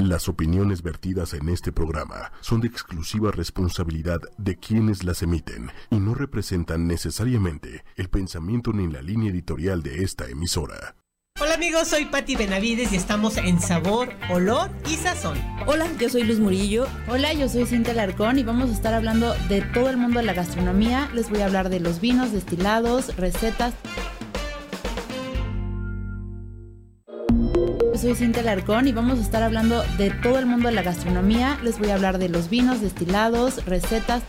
Las opiniones vertidas en este programa son de exclusiva responsabilidad de quienes las emiten y no representan necesariamente el pensamiento ni la línea editorial de esta emisora. Hola amigos, soy Patti Benavides y estamos en Sabor, Olor y Sazón. Hola, yo soy Luz Murillo. Hola, yo soy Cintia Larcón y vamos a estar hablando de todo el mundo de la gastronomía. Les voy a hablar de los vinos, destilados, recetas. Soy Cintia Larcón y vamos a estar hablando de todo el mundo de la gastronomía. Les voy a hablar de los vinos, destilados, recetas.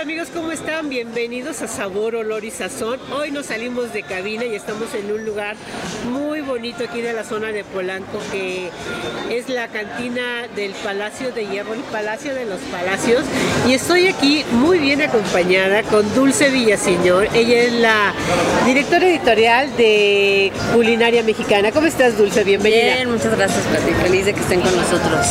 Amigos? ¿Cómo están? Bienvenidos a Sabor, Olor y Sazón. Hoy nos salimos de cabina y estamos en un lugar muy bonito aquí de la zona de Polanco que es la cantina del Palacio de Hierro, el Palacio de los Palacios. Y estoy aquí muy bien acompañada con Dulce Villaseñor. Ella es la directora editorial de Culinaria Mexicana. ¿Cómo estás Dulce? Bienvenida. Bien, muchas gracias Pati. Feliz de que estén con nosotros.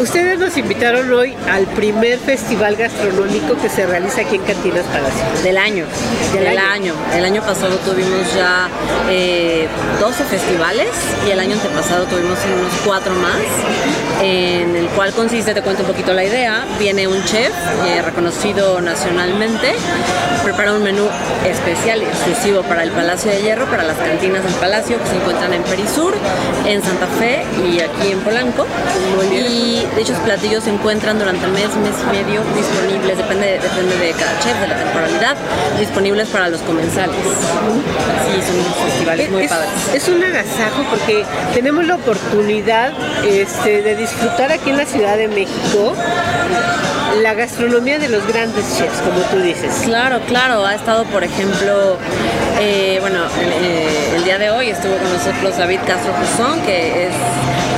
Ustedes nos invitaron hoy al primer festival gastronómico que se realiza aquí en Cantinas Palacio. Del año. Del, año. El año pasado tuvimos ya eh, 12 festivales y el año antepasado tuvimos unos cuatro más, en el cual consiste, te cuento un poquito la idea, viene un chef eh, reconocido nacionalmente, prepara un menú especial, exclusivo para el Palacio de Hierro, para las cantinas del Palacio que se encuentran en Perisur, en Santa Fe y aquí en Polanco. Y dichos platillos se encuentran durante mes, mes y medio disponibles depende, depende de cada chef, de la temporalidad, disponibles para los comensales. Sí, son festivales muy padres. Es un agasajo porque tenemos la oportunidad este, de disfrutar aquí en la Ciudad de México la gastronomía de los grandes chefs, como tú dices. Claro, claro. Ha estado, por ejemplo, eh, bueno, eh, el día de hoy estuvo con nosotros David Castro Juzón, que es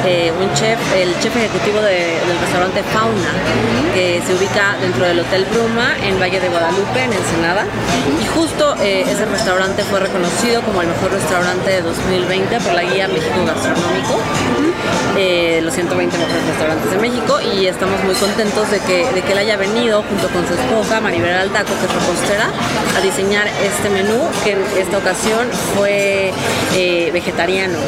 eh, un chef, el chef ejecutivo del restaurante Fauna, que se ubica dentro del Hotel Bruma en Valle de Guadalupe, en Ensenada. Y justo ese restaurante fue reconocido como el mejor restaurante de 2020 por la guía México Gastronómico, los 120 mejores restaurantes de México, y estamos muy contentos de que que él haya venido junto con su esposa Maribel Altaco, que es repostera, a diseñar este menú, que en esta ocasión fue eh, vegetariano,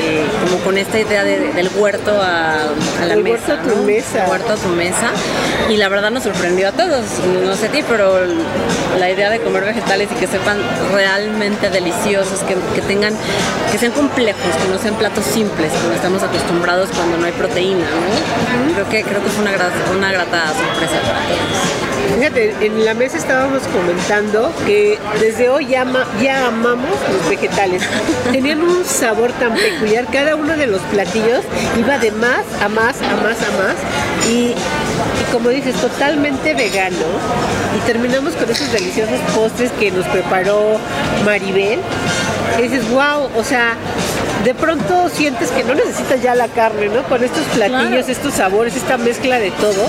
eh, como con esta idea del huerto a, la mesa. Huerto a tu mesa. Huerto a tu mesa. Y la verdad nos sorprendió a todos, no sé a ti, pero la idea de comer vegetales y que sepan realmente deliciosos, que, tengan, que sean complejos, que no sean platos simples, como estamos acostumbrados cuando no hay proteína, Creo que creo que fue una, una grata sorpresa para todos. Fíjate, en la mesa estábamos comentando que desde hoy ya, ya amamos los vegetales. Tenían un sabor tan peculiar, cada uno de los platillos iba de más a más, a más, a más. Y, y como dices, totalmente vegano. Y terminamos con esos deliciosos postres que nos preparó Maribel. Y dices, wow, o sea, de pronto sientes que no necesitas ya la carne, ¿no? Con estos platillos, estos sabores, esta mezcla de todo.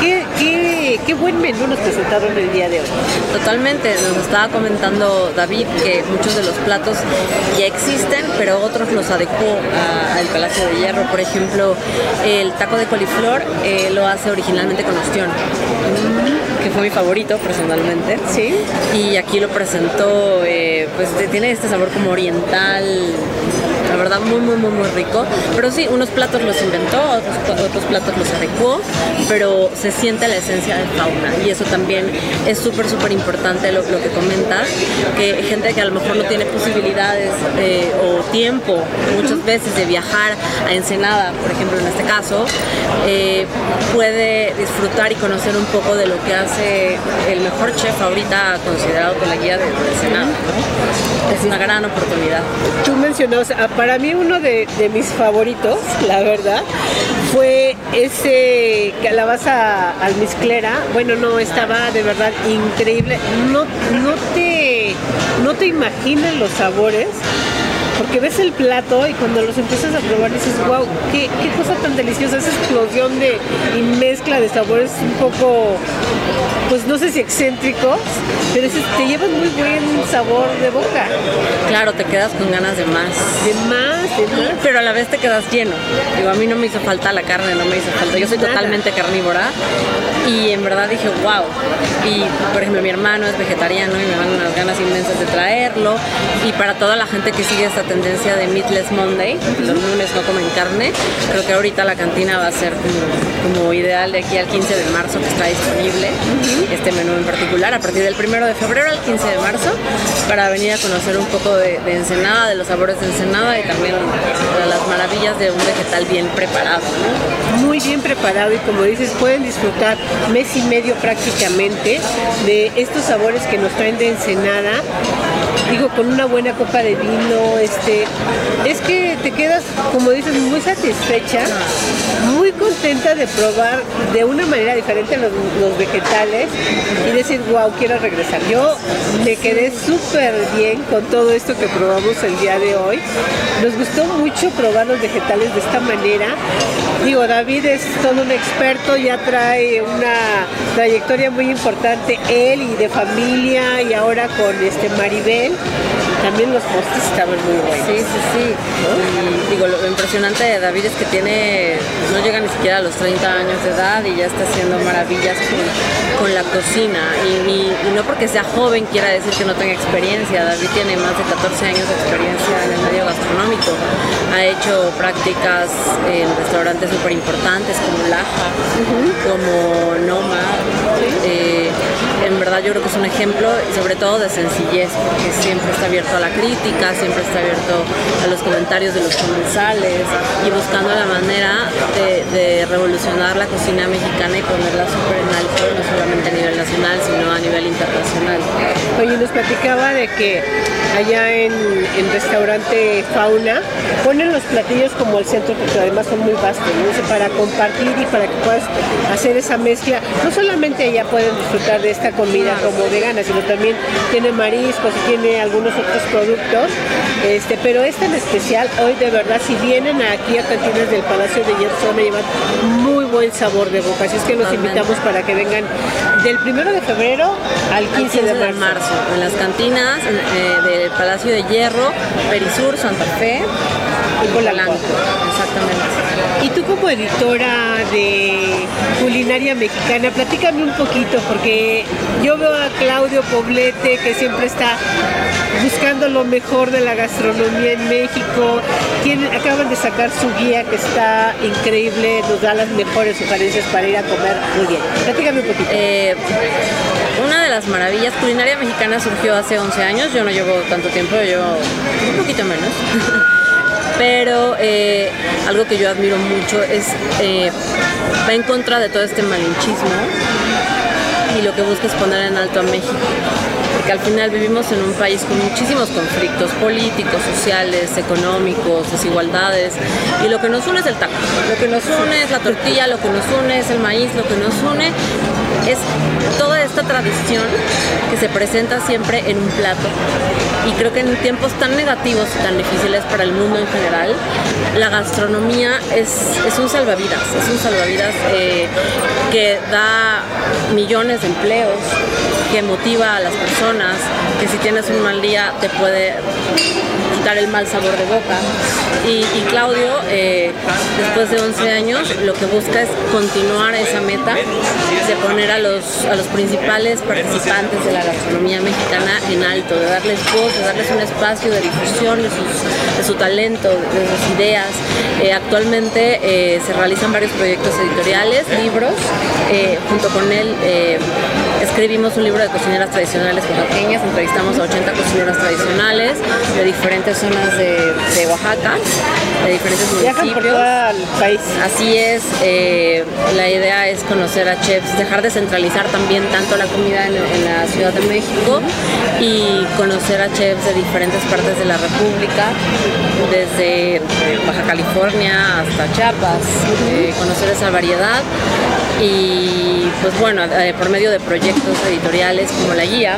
¿Qué, qué, qué, buen menú nos presentaron el día de hoy. Totalmente, nos estaba comentando David que muchos de los platos ya existen, pero otros los adecuó al Palacio de Hierro. Por ejemplo, el taco de coliflor eh, lo hace originalmente con ostión, que fue mi favorito personalmente. Sí. Y aquí lo presentó, eh, pues tiene este sabor como oriental la verdad muy muy muy muy rico. Pero sí, unos platos los inventó, otros, otros platos los adecuó, pero se siente la esencia de fauna y eso también es súper súper importante lo, que comentas, que gente que a lo mejor no tiene posibilidades eh, o tiempo muchas veces de viajar a Ensenada, por ejemplo en este caso, eh, puede disfrutar y conocer un poco de lo que hace el mejor chef ahorita considerado con la guía de, Ensenada. Es una gran oportunidad. Tú mencionabas, para mí uno de, mis favoritos, la verdad, fue ese calabaza almizclera. Bueno, no, estaba de verdad increíble. No, no, te, no te imaginas los sabores porque ves el plato y cuando los empiezas a probar dices, wow, qué, cosa tan deliciosa, esa explosión de y mezcla de sabores un poco pues no sé si excéntricos, pero ese- te llevan muy buen sabor de boca. Claro, te quedas con ganas de más. De más, de más. Pero a la vez te quedas lleno. Digo, a mí no me hizo falta la carne, no me hizo falta. Yo soy Nada. totalmente carnívora y en verdad dije, wow. Y por ejemplo, mi hermano es vegetariano y me dan unas ganas inmensas de traerlo. Y para toda la gente que sigue esta tendencia de Meatless Monday, los lunes no comen carne, creo que ahorita la cantina va a ser como, como ideal de aquí al 15 de marzo que está disponible, este menú en particular, a partir del 1 de febrero al 15 de marzo, para venir a conocer un poco de, de Ensenada, de los sabores de Ensenada y también de las maravillas de un vegetal bien preparado. ¿no? muy bien preparado y como dices, pueden disfrutar mes y medio prácticamente de estos sabores que nos traen de Ensenada. Digo, con una buena copa de vino, este, es que te quedas, como dices, muy satisfecha, muy contenta de probar de una manera diferente los, los vegetales y decir, wow, quiero regresar. Yo me quedé súper bien con todo esto que probamos el día de hoy. Nos gustó mucho probar los vegetales de esta manera. Digo, David es todo un experto, ya trae una trayectoria muy importante, él y de familia, y ahora con este Maribel. También los postres estaban muy buenos. Sí, sí, sí. Y digo, lo impresionante de David es que tiene, no llega ni siquiera a los 30 años de edad y ya está haciendo maravillas con, con la cocina. Y, y- y no porque sea joven quiera decir que no tenga experiencia. David tiene más de 14 años de experiencia en el medio gastronómico. Ha hecho prácticas en restaurantes súper importantes como Laja, como Noma. Eh, en verdad yo creo que es un ejemplo y sobre todo de sencillez, porque siempre está abierto a la crítica, siempre está abierto a los comentarios de los comensales y buscando la manera de, de revolucionar la cocina mexicana y ponerla súper en alto, no solamente a nivel nacional, sino a nivel internacional. Oye, nos platicaba de que allá en el restaurante Fauna ponen los platillos como el centro porque además son muy vastos, ¿no? Para compartir y para que puedas hacer esa mezcla. No solamente allá pueden disfrutar de esta comida como vegana, sino también tiene mariscos y tiene algunos otros productos. Este, pero esta en especial, hoy de verdad, si vienen aquí a cantinas del Palacio de Hierro, se van a llevar muy buen sabor de boca. Así es que los invitamos para que vengan del primero de febrero al 15, Al de marzo. en las cantinas eh, del Palacio de Hierro, Perisur, Santa Fe Y Polanco. Exactamente. Y tú como editora de culinaria mexicana, platícame un poquito, porque yo veo a Claudio Poblete que siempre está buscando lo mejor de la gastronomía en México. Tienen- acaban de sacar su guía que está increíble, nos da las mejores sugerencias para ir a comer muy bien. Platícame un poquito. Eh, una de las maravillas culinaria mexicana surgió hace 11 años, yo no llevo tanto tiempo, yo llevo un poquito menos. Pero eh, algo que yo admiro mucho es, eh, va en contra de todo este malinchismo y lo que busca es poner en alto a México. Porque al final vivimos en un país con muchísimos conflictos políticos, sociales, económicos, desigualdades. Y lo que nos une es el taco. Lo que nos une es la tortilla, lo que nos une es el maíz, lo que nos une es toda esta tradición que se presenta siempre en un plato. Y creo que en tiempos tan negativos y tan difíciles para el mundo en general, la gastronomía es, es un salvavidas, es un salvavidas eh, que da millones de empleos, que motiva a las personas, que si tienes un mal día te puede quitar el mal sabor de boca. Y, Claudio, eh, después de 11 años, lo que busca es continuar esa meta de poner a los, a los principales participantes de la gastronomía mexicana en alto, de darles voz, de darles un espacio de difusión de, sus- de su talento, de sus ideas. Eh, actualmente eh, se realizan varios proyectos editoriales, libros. Eh, junto con él escribimos un libro de cocineras tradicionales oaxaqueñas, entrevistamos a 80 cocineras tradicionales de diferentes zonas de, de Oaxaca, de diferentes por municipios. todo el país. Así es, eh, la idea es conocer a chefs, dejar de centralizar también tanto la comida en, en la Ciudad de México y conocer a chefs de diferentes partes de la República, desde Baja California hasta Chiapas, eh, conocer esa variedad y pues bueno, eh, por medio de proyectos editoriales como la guía,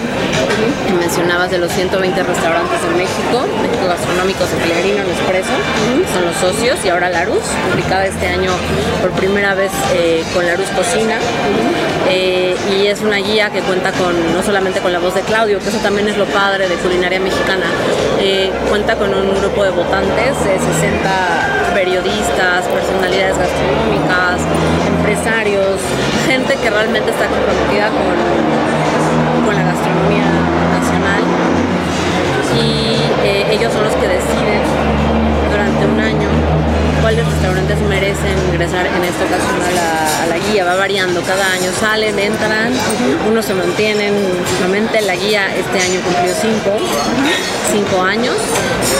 que mencionabas de los 120 restaurantes de México, México Gastronómicos de Pellegrino, Nespresso, son los socios, y ahora Larus, publicada este año por primera vez eh, con Larus Cocina. Eh, y es una guía que cuenta con no solamente con la voz de Claudio, que eso también es lo padre de culinaria mexicana, eh, cuenta con un grupo de votantes, 60 periodistas, personalidades gastronómicas, empresarios, gente que realmente está comprometida con, con la gastronomía nacional. Y ellos son los que deciden durante un año cuáles restaurantes merecen ingresar en esta ocasión a la, guía. Va variando, cada año salen, entran, unos se mantienen. La guía este año cumplió cinco, cinco años.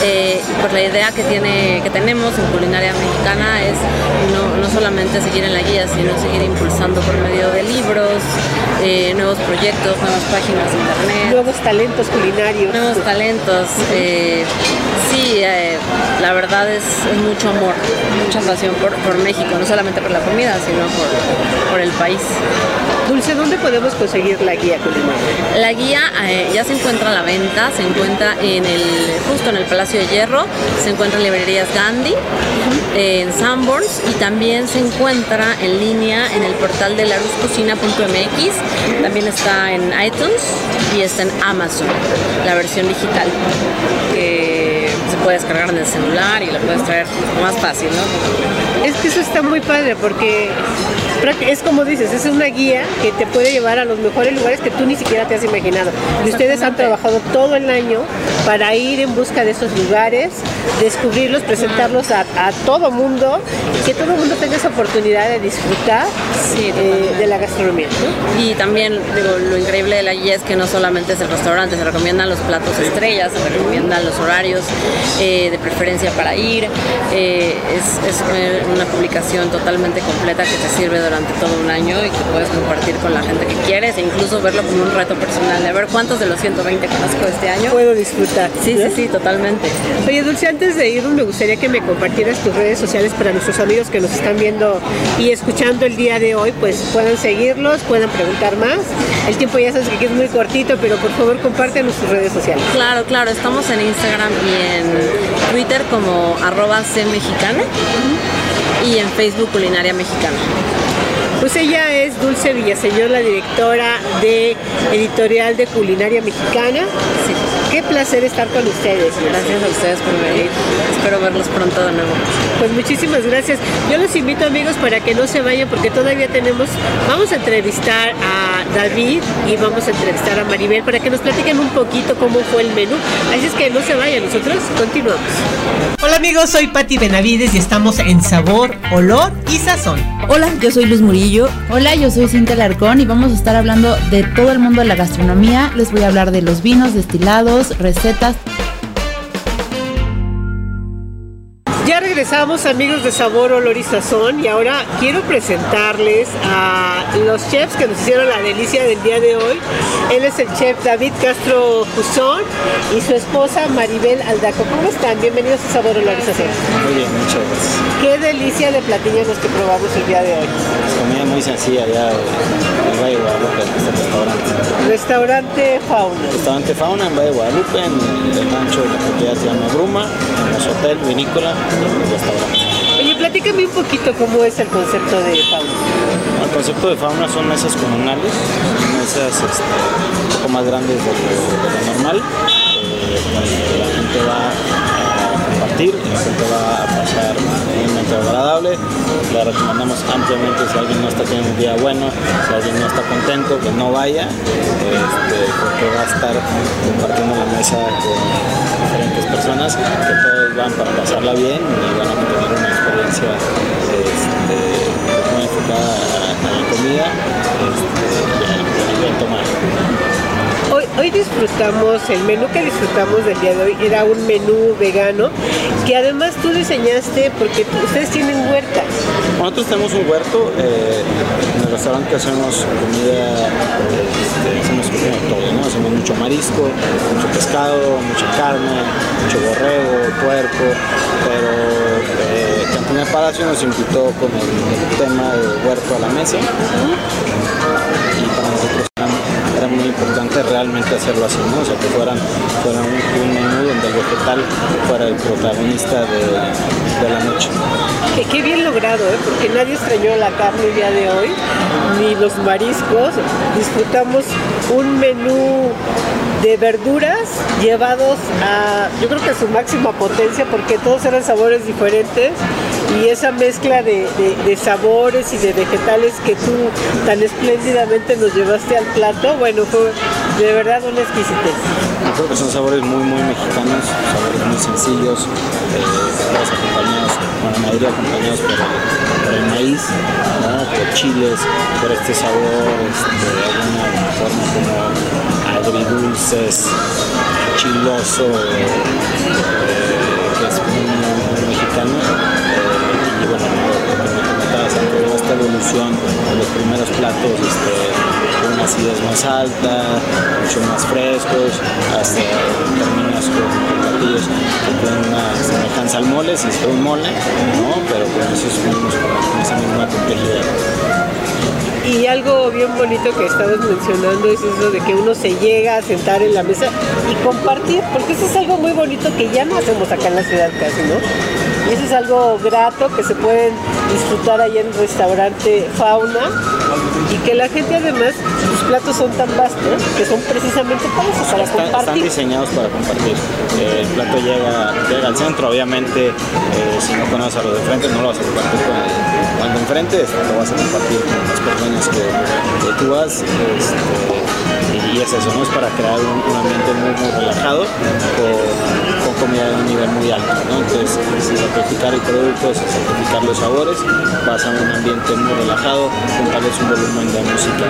Eh, pues la idea que, tiene, que tenemos en culinaria mexicana es no, no solamente seguir en la guía, sino seguir impulsando por medio de libros, eh, nuevos proyectos, nuevas páginas de internet. Nuevos talentos culinarios. Nuevos talentos. Eh, sí, la verdad es mucho amor mucha pasión por, México, no solamente por la comida, sino por, el país. Dulce, ¿dónde podemos conseguir la guía culinaria? La guía eh, ya se encuentra a la venta, se encuentra en el justo en el Palacio de Hierro, se encuentra en librerías Gandhi, en Sanborns y también se encuentra en línea en el portal de laruscocina.mx, también está en iTunes y está en Amazon, la versión digital puede descargar en el celular y la puedes traer más fácil, ¿no? Es que eso está muy padre porque es como dices, es una guía que te puede llevar a los mejores lugares que tú ni siquiera te has imaginado. Y ustedes han trabajado todo el año para ir en busca de esos lugares, descubrirlos, presentarlos a, todo mundo, que todo el mundo tenga esa oportunidad de disfrutar eh, de la gastronomía. Y también digo, lo increíble de la guía es que no solamente es el restaurante, se recomiendan los platos estrellas, se recomiendan los horarios eh, de preferencia para ir. Eh, es, es una publicación totalmente completa que te sirve durante todo un año y que puedes compartir con la gente que quieres e incluso verlo como un reto personal, de ver cuántos de los 120 conozco este año. Puedo disfrutar. Sí, sí, sí, totalmente. Oye, Dulce, antes de ir, me gustaría que me compartieras tus redes sociales para nuestros amigos que nos están viendo y escuchando el día de hoy, pues puedan seguirlos, puedan preguntar más. El tiempo ya sabes que es muy cortito, pero por favor comparte tus redes sociales. Claro, claro, estamos en Instagram y en Twitter como arroba cmexicana y en Facebook Culinaria Mexicana. Pues ella es Dulce Villaseñor, la directora de Editorial de Culinaria Mexicana. Sí. Qué placer estar con ustedes. Gracias a ustedes por venir. Espero verlos pronto de nuevo. Pues muchísimas gracias. Yo los invito amigos para que no se vayan porque todavía tenemos, vamos a entrevistar a David y vamos a entrevistar a Maribel para que nos platiquen un poquito cómo fue el menú. Así es que no se vayan, nosotros continuamos. Hola amigos, soy Patti Benavides y estamos en Sabor, Olor y Sazón. Hola, yo soy Luz Murillo. Hola, yo soy Cintia Larcón y vamos a estar hablando de todo el mundo de la gastronomía. Les voy a hablar de los vinos destilados, recetas, regresamos amigos de Sabor, Olor y Sazón y ahora quiero presentarles a los chefs que nos hicieron la delicia del día de hoy. Él es el chef David Castro Juzón y su esposa Maribel Aldaco. ¿Cómo están? Bienvenidos a Sabor, Olor y Sazón. Muy bien, muchas gracias. Qué delicia de platillos los que probamos el día de hoy. Comida muy sencilla ya en Valle Guadalupe, en este restaurante. Restaurante Fauna. Restaurante Fauna en Valle Guadalupe, en el rancho de la propiedad se llama Bruma, en hotel vinícola. Oye, platícame un poquito cómo es el concepto de fauna. El concepto de fauna son mesas comunales, mesas este, un poco más grandes de lo, normal. Eh, la gente va la gente va a pasar un momento agradable. Le recomendamos ampliamente si alguien no está teniendo un día bueno, si alguien no está contento, que no vaya, este, porque va a estar compartiendo la mesa con diferentes personas que todos van para pasarla bien y van a tener una experiencia este, muy enfocada a, la comida Hoy, disfrutamos, el menú que disfrutamos del día de hoy era un menú vegano que además tú diseñaste porque ustedes tienen huertas. Nosotros tenemos un huerto, eh, en el restaurante hacemos comida, este, hacemos todo, ¿no? Hacemos mucho marisco, mucho pescado, mucha carne, mucho borrego, puerco, pero eh, Cantina Palacio nos invitó con el, tema de huerto a la mesa era muy importante realmente hacerlo así, ¿no? O sea, que fueran, fuera un, menú donde el vegetal fuera el protagonista de, de la noche. Qué bien logrado, ¿eh? porque nadie extrañó la carne el día de hoy, ni los mariscos. Disfrutamos un menú de verduras llevados a, yo creo que a su máxima potencia, porque todos eran sabores diferentes y esa mezcla de, de- sabores y de vegetales que tú tan espléndidamente nos llevaste al plato, bueno, fue de verdad una exquisitez. Yo creo que son sabores muy, muy mexicanos, sabores muy sencillos, eh, acompañados, bueno, la mayoría acompañados por el, maíz, ¿no? por chiles, por este sabor, este, de alguna forma como agridulces, chiloso, evolución de los primeros platos, este, con una acidez más alta, mucho más frescos, hasta terminas con platillos que tienen una semejanza al mole, si es un mole, ¿no? pero con esos mismos, con esa misma complejidad. Y algo bien bonito que estamos mencionando es eso de que uno se llega a sentar en la mesa y compartir, porque eso es algo muy bonito que ya no hacemos acá en la ciudad casi, ¿no? Y eso es algo grato que se pueden disfrutar allá en el restaurante Fauna y que la gente además, sus platos son tan vastos que son precisamente para eso, para Está- están compartir. diseñados para compartir. Eh, el plato llega, llega al centro, obviamente, eh, si no conoces a los de frente, no lo vas a compartir con el, de enfrente, lo vas a compartir con las personas que, que tú vas. este, y es eso, ¿no? Es para crear un, un ambiente muy, muy relajado con comida de un nivel muy alto, ¿no? Entonces, sin sacrificar el producto, sin sacrificar los sabores, vas a un ambiente muy relajado, con tal vez un volumen de música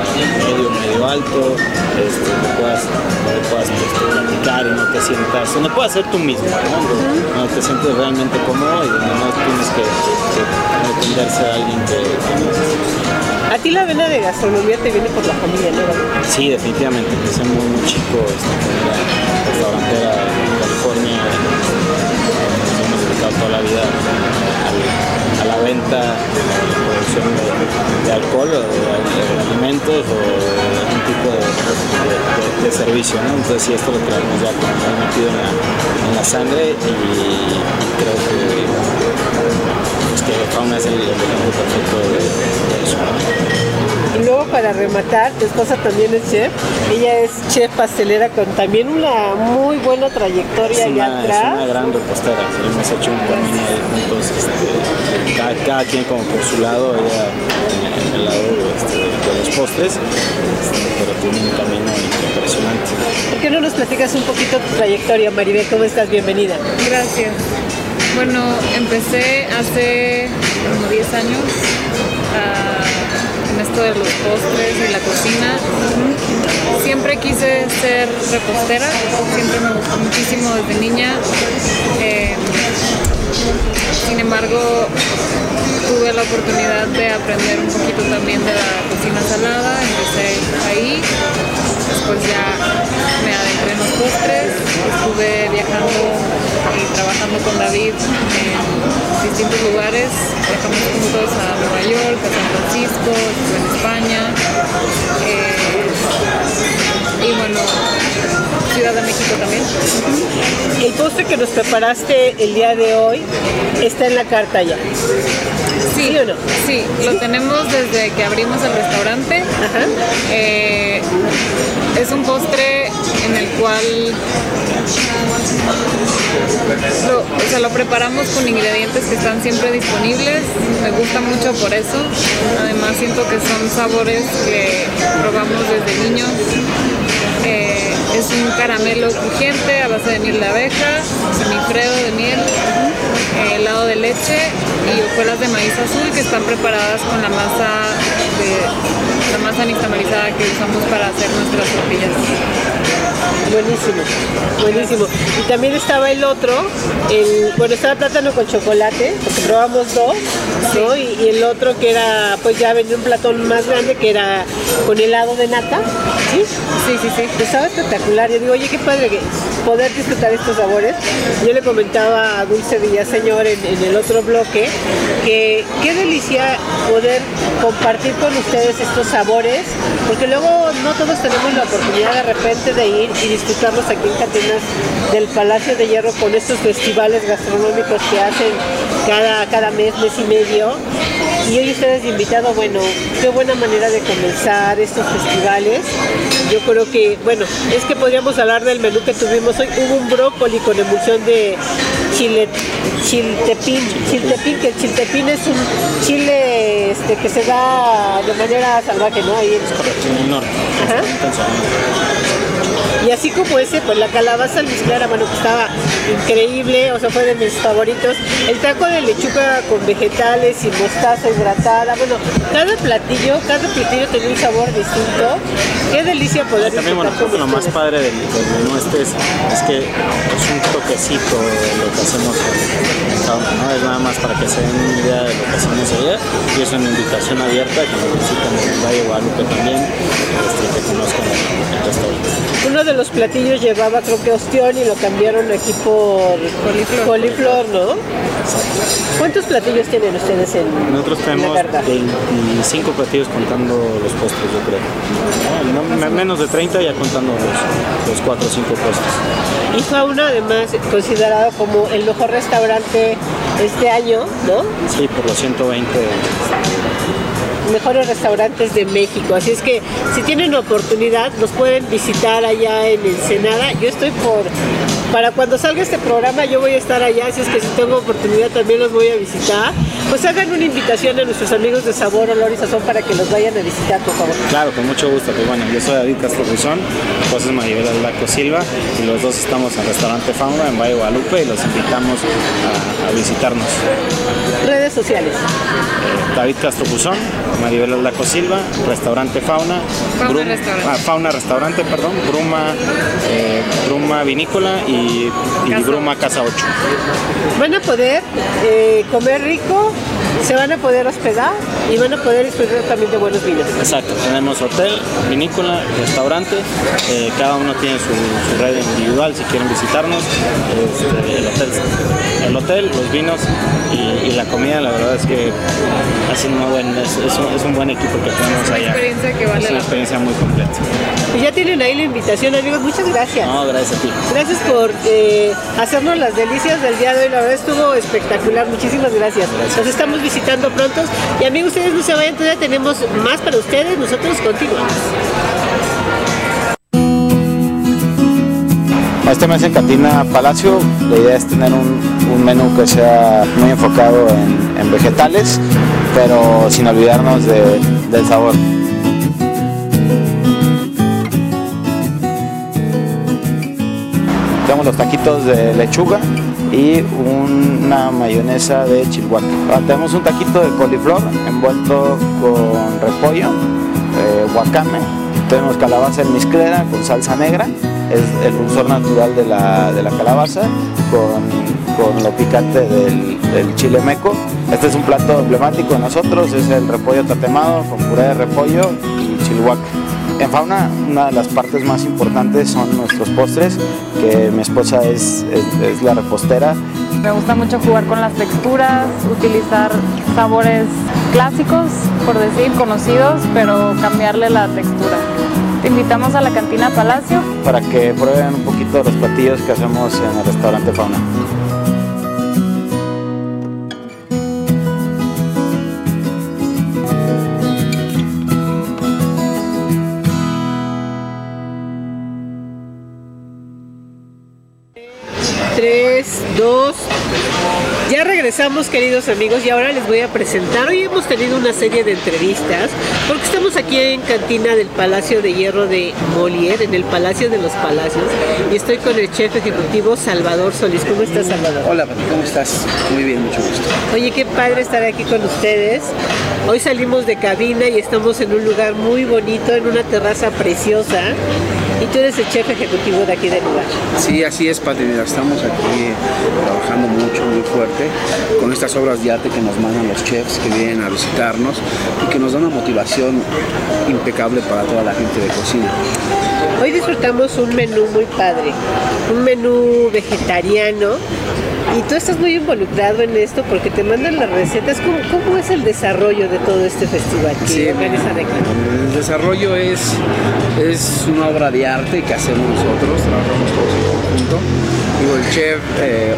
medio, medio alto, este, puedas, donde puedas este, platicar y no te sientas, donde puedas ser tú mismo, ¿no? Donde te sientes realmente cómodo y no tienes que, dependerse de alguien que, que no A ti la vena de gastronomía te viene por la familia, ¿no? Sí, definitivamente. Empecé muy, muy chico esta restaurantera la vida a la venta, a la producción de, de alcohol o de, de alimentos o de algún tipo de, de- de- de servicio. ¿no? Entonces sí, esto lo traemos ya metido en la, sangre y, creo que, pues, que Fauna es el, perfecto de, de eso. ¿no? Y luego para rematar, tu esposa también es chef. Ella es chef pastelera con también una muy buena trayectoria Es allá una, es atrás. una gran repostera, sí, hemos hecho un camino ahí juntos, este, cada, cada quien como por su lado, ella en el lado este, de los postres, este, pero tiene un camino impresionante. ¿Por qué no nos platicas un poquito tu trayectoria, Maribel? ¿Cómo estás? Bienvenida. Gracias. Bueno, empecé hace como 10 años ah, esto de los postres y la cocina. Siempre quise ser repostera, siempre me gustó muchísimo desde niña. Eh, sin embargo, tuve la oportunidad de aprender un poquito también de la cocina salada, empecé ahí, después ya me adentré en los postres, estuve viajando y trabajando con David en distintos lugares, viajamos juntos a Nueva York, a San Francisco, estuve en España, eh, y bueno, Ciudad de México también. El postre que nos preparaste el día de hoy está en la carta ya. Sí, ¿Sí o no? Sí, lo tenemos desde que abrimos el restaurante. Ajá. Eh, es un postre en el cual lo, o sea, lo preparamos con ingredientes que están siempre disponibles. Me gusta mucho por eso. Además siento que son sabores que probamos desde niños. Eh, es un caramelo crujiente a base de miel de abeja, semifredo de miel, eh, helado de leche y hojuelas de maíz azul que están preparadas con la masa de la masa nixtamalizada que usamos para hacer nuestras tortillas. Buenísimo, buenísimo. Y también estaba el otro, el, bueno, estaba plátano con chocolate, porque probamos dos, ¿no? Y, y el otro que era, pues ya venía un platón más grande que era con helado de nata ¿Sí? Sí, sí. Estaba espectacular. Yo digo, oye, qué padre que poder disfrutar estos sabores. Yo le comentaba a Dulce Villaseñor en, en el otro bloque que qué delicia poder compartir con ustedes estos sabores, porque luego no todos tenemos la oportunidad de repente de ir y disfrutarlos aquí en Cantinas del Palacio de Hierro con estos festivales gastronómicos que hacen cada, cada mes, mes y medio. Y hoy ustedes de invitado, bueno, qué buena manera de comenzar estos festivales. Yo creo que, bueno, es que podríamos hablar del menú que tuvimos hoy. Hubo un brócoli con emulsión de chile, chiltepín, chiltepín, que el chiltepín es un chile este, que se da de manera salvaje, ¿no? Ahí en- En el norte. Ajá. Y así como ese, pues la calabaza almizclara, bueno, que estaba increíble, o sea, fue de mis favoritos. El taco de lechuga con vegetales y mostaza hidratada, bueno, cada platillo, cada platillo tenía un sabor distinto. Qué delicia poder También, bueno, creo que lo más padre del, del menú este es, es que es un toquecito de lo que hacemos en ¿no? Es nada más para que se den una idea de lo que hacemos allá y es una invitación abierta que nos visiten en el Valle Guadalupe también, este, que conozcan el restaurante. De los platillos llevaba creo que ostión y lo cambiaron aquí por Coliflor. coliflor, ¿no? ¿Cuántos platillos tienen ustedes en, Nosotros en la tenemos carta? 25 platillos contando los postres, yo creo. ¿no? No, me- menos de 30 ya contando los, los 4 o 5 postres. Y Fauna además considerado como el mejor restaurante este año, ¿no? Sí, por los 120 Mejores restaurantes de México. Así es que si tienen oportunidad, nos pueden visitar allá en Ensenada. Yo estoy por. Para cuando salga este programa, yo voy a estar allá. Así es que si tengo oportunidad, también los voy a visitar. Pues hagan una invitación a nuestros amigos de Sabor, Olor y Sazón para que los vayan a visitar, por favor. Claro, con mucho gusto. Pues bueno, yo soy David Castro Rizón, pues es Maribel Aldaco Silva y los dos estamos en Restaurante Fauna en Valle Guadalupe y los invitamos a, a visitarnos. Redes sociales. Eh, David Castro Puzón, Maribel Aldaco Silva, Restaurante Fauna, Fauna Restaurante. ah, Fauna Restaurante, perdón, Bruma, eh, Bruma Vinícola y, y Casa Bruma Casa 8. Van a poder eh, comer rico, se van a poder hospedar y van a poder disfrutar también de buenos vinos. Exacto, tenemos hotel, vinícola, restaurante, eh, cada uno tiene su, su red individual si quieren visitarnos, este, el, hotel, el hotel, los vinos y, y la comida, la verdad es que es un, buen, es, es un, es un buen equipo que tenemos allá. experiencia que vale es una experiencia muy completa. Y ya tienen ahí la invitación, amigos. Muchas gracias. No, gracias a ti. Gracias por eh, hacernos las delicias del día de hoy. La verdad estuvo espectacular. Muchísimas gracias. Nos estamos visitando pronto. Y amigos, ustedes no se vayan, todavía tenemos más para ustedes. Nosotros continuamos. Este mes en Cantina Palacio, la idea es tener un, menú que sea muy enfocado en, vegetales, pero sin olvidarnos de- del sabor. Tenemos los taquitos de lechuga y una mayonesa de chihuahua. Ah, Tenemos un taquito de coliflor envuelto con repollo, eh, guacame. Tenemos calabaza en misclera con salsa negra. Es el dulzor natural de la, de la calabaza con, con lo picante del, del chile meco. Este es un plato emblemático de nosotros, es el repollo tatemado con puré de repollo y chilhuaca. En fauna, una de las partes más importantes son nuestros postres, que mi esposa es, es- es la repostera. Me gusta mucho jugar con las texturas, utilizar sabores clásicos, por decir, conocidos, pero cambiarle la textura. Te invitamos a la cantina Palacio. para que prueben un poquito de los platillos que hacemos en el restaurante Fauna. Regresamos, queridos amigos, y ahora les voy a presentar. Hoy hemos tenido una serie de entrevistas, porque estamos aquí en Cantina del Palacio de Hierro de Molière, en el Palacio de los Palacios, y estoy con el chef ejecutivo Salvador Solís. ¿Cómo estás, Salvador? Hola, ¿cómo estás? Muy bien, mucho gusto. Oye, qué padre estar aquí con ustedes. Hoy salimos de cabina y estamos en un lugar muy bonito, en una terraza preciosa. Y tú eres el chef ejecutivo de aquí del lugar. Sí, así es, Pati. Mira, Estamos aquí trabajando mucho, muy fuerte, con estas obras de arte que nos mandan los chefs que vienen a visitarnos y que nos dan una motivación impecable para toda la gente de cocina. Hoy disfrutamos un menú muy padre, un menú vegetariano. Y tú estás muy involucrado en esto porque te mandan las recetas. ¿Cómo, cómo es el desarrollo de todo este festival que Sí, organizan aquí? El desarrollo es, es una obra de arte que hacemos nosotros, trabajamos todos en conjunto. Digo, el chef, eh,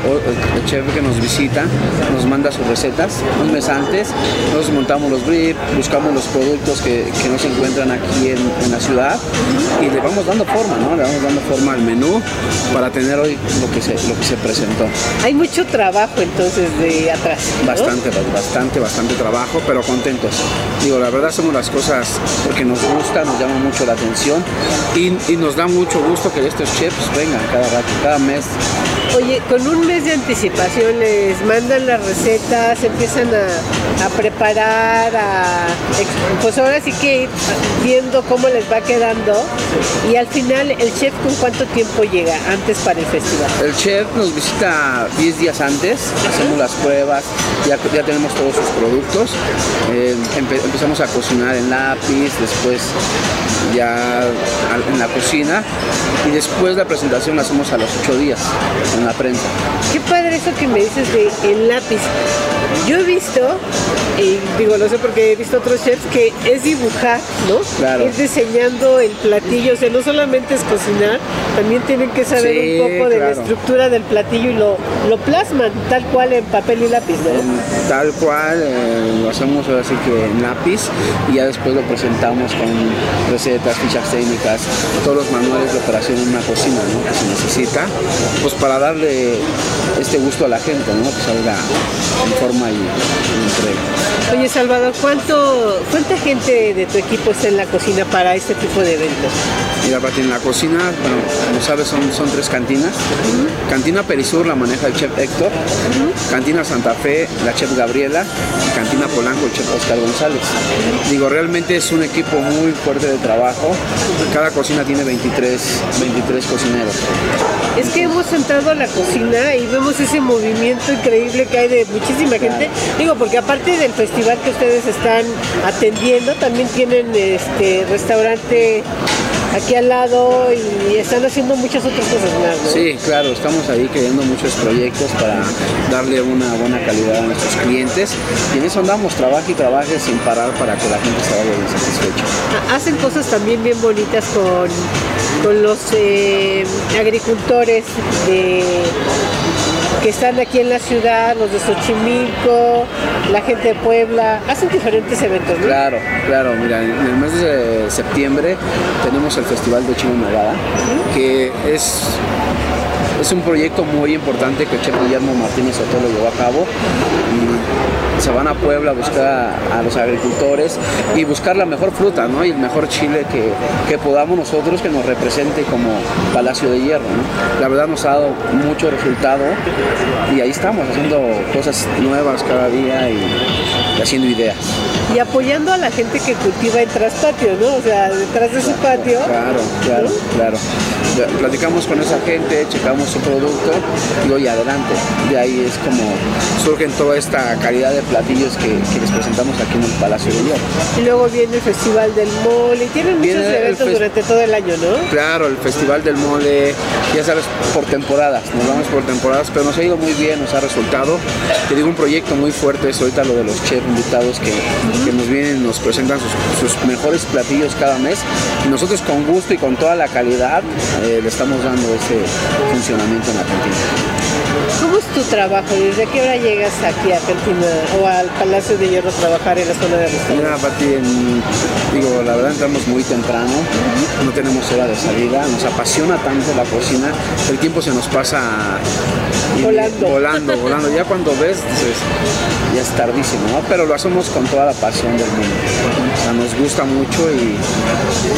el chef que nos visita nos manda sus recetas un mes antes, nosotros montamos los briefs, buscamos los productos que, que no se encuentran aquí en, en la ciudad y le vamos dando forma, ¿no? Le vamos dando forma al menú para tener hoy lo que se, lo que se presentó. Hay mucho trabajo entonces de atrás. ¿no? Bastante, bastante, bastante trabajo, pero contentos. Digo, la verdad hacemos las cosas porque nos gusta, nos llama mucho la atención y, y nos da mucho gusto que estos chefs vengan cada rato, cada mes. Oye, con un mes de anticipación les mandan las recetas, empiezan a, preparar, a, pues ahora sí que ir viendo cómo les va quedando y al final el chef con cuánto tiempo llega antes para el festival. El chef nos visita 10 días antes, hacemos las pruebas, ya, ya tenemos todos sus productos, eh, empe- empezamos a cocinar en lápiz, después ya en la cocina y después la presentación la hacemos a los 8 días en la prensa. Qué padre eso que me dices de el lápiz. Yo he visto, y digo, lo sé porque he visto otros chefs, que es dibujar, ¿no? Claro. Es diseñando el platillo, o sea, no solamente es cocinar, también tienen que saber Sí, un poco de la estructura del platillo y lo, lo plasman tal cual en papel y lápiz, tal cual, eh, lo hacemos ahora sí que en lápiz y ya después lo presentamos con recetas, fichas técnicas, todos los manuales de operación en una cocina ¿no? que se necesita, pues para darle este gusto a la gente, ¿no? que salga en forma y, y entrega. Oye, Salvador, ¿cuánto, ¿cuánta gente de tu equipo está en la cocina para este tipo de eventos? Mira, Pati, en la cocina, bueno, como sabes, son, son tres cantinas. Cantina Perisur la maneja el chef Héctor, Cantina Santa Fe, la chef Gabriela, y Cantina Polanco, el chef Oscar González. Digo, realmente es un equipo muy fuerte de trabajo. Cada cocina tiene 23, 23 cocineros. Es que hemos entrado a la cocina y vemos ese movimiento increíble que hay de muchísima gente. Digo, porque aparte del festival que ustedes están atendiendo, también tienen este restaurante aquí al lado y están haciendo muchas otras cosas más, ¿no? Sí, claro, estamos ahí creando muchos proyectos para darle una buena calidad a nuestros clientes. Y en eso andamos, trabaje y trabaje sin parar para que la gente se vaya bien satisfecha. Ha- Hacen cosas también bien bonitas con, con los eh, agricultores de que están aquí en la ciudad, los de Xochimilco, la gente de Puebla, hacen diferentes eventos, ¿no? Claro, claro, mira, en el mes de septiembre tenemos el Festival de Chino Nogada, que es, es un proyecto muy importante que el chef Guillermo Martínez Sotelo llevó a cabo. Y se van a Puebla a buscar a, a los agricultores y buscar la mejor fruta ¿no? y el mejor chile que, que podamos nosotros que nos represente como Palacio de Hierro. ¿no? La verdad nos ha dado mucho resultado y ahí estamos haciendo cosas nuevas cada día y, y haciendo ideas. Y apoyando a la gente que cultiva en traspatio, ¿no? O sea, detrás de su patio. Claro, claro, claro. Platicamos con esa gente, checamos su producto y hoy adelante. De ahí es como surgen toda esta calidad de platillos que, que les presentamos aquí en el Palacio de Hierro. Y luego viene el Festival del Mole. Tienen muchos Viene eventos durante todo el año, ¿no? Claro, el Festival del Mole, ya sabes, por temporadas, nos vamos por temporadas, pero nos ha ido muy bien, nos ha resultado. Te digo, un proyecto muy fuerte es ahorita lo de los chefs invitados que, que nos vienen, nos presentan sus, sus mejores platillos cada mes y nosotros con gusto y con toda la calidad eh, le estamos dando ese funcionamiento en la cantina. ¿Cómo es tu trabajo? ¿Desde qué hora llegas aquí a Argentina o al Palacio de Hierro a trabajar en la zona de restaurante? Mira, Pati, digo, la verdad entramos muy temprano, no tenemos hora de salida, nos apasiona tanto la cocina, el tiempo se nos pasa Volando. volando, volando. Ya cuando ves, dices, ya es tardísimo, ¿no? Pero lo hacemos con toda la pasión del mundo. O sea, nos gusta mucho y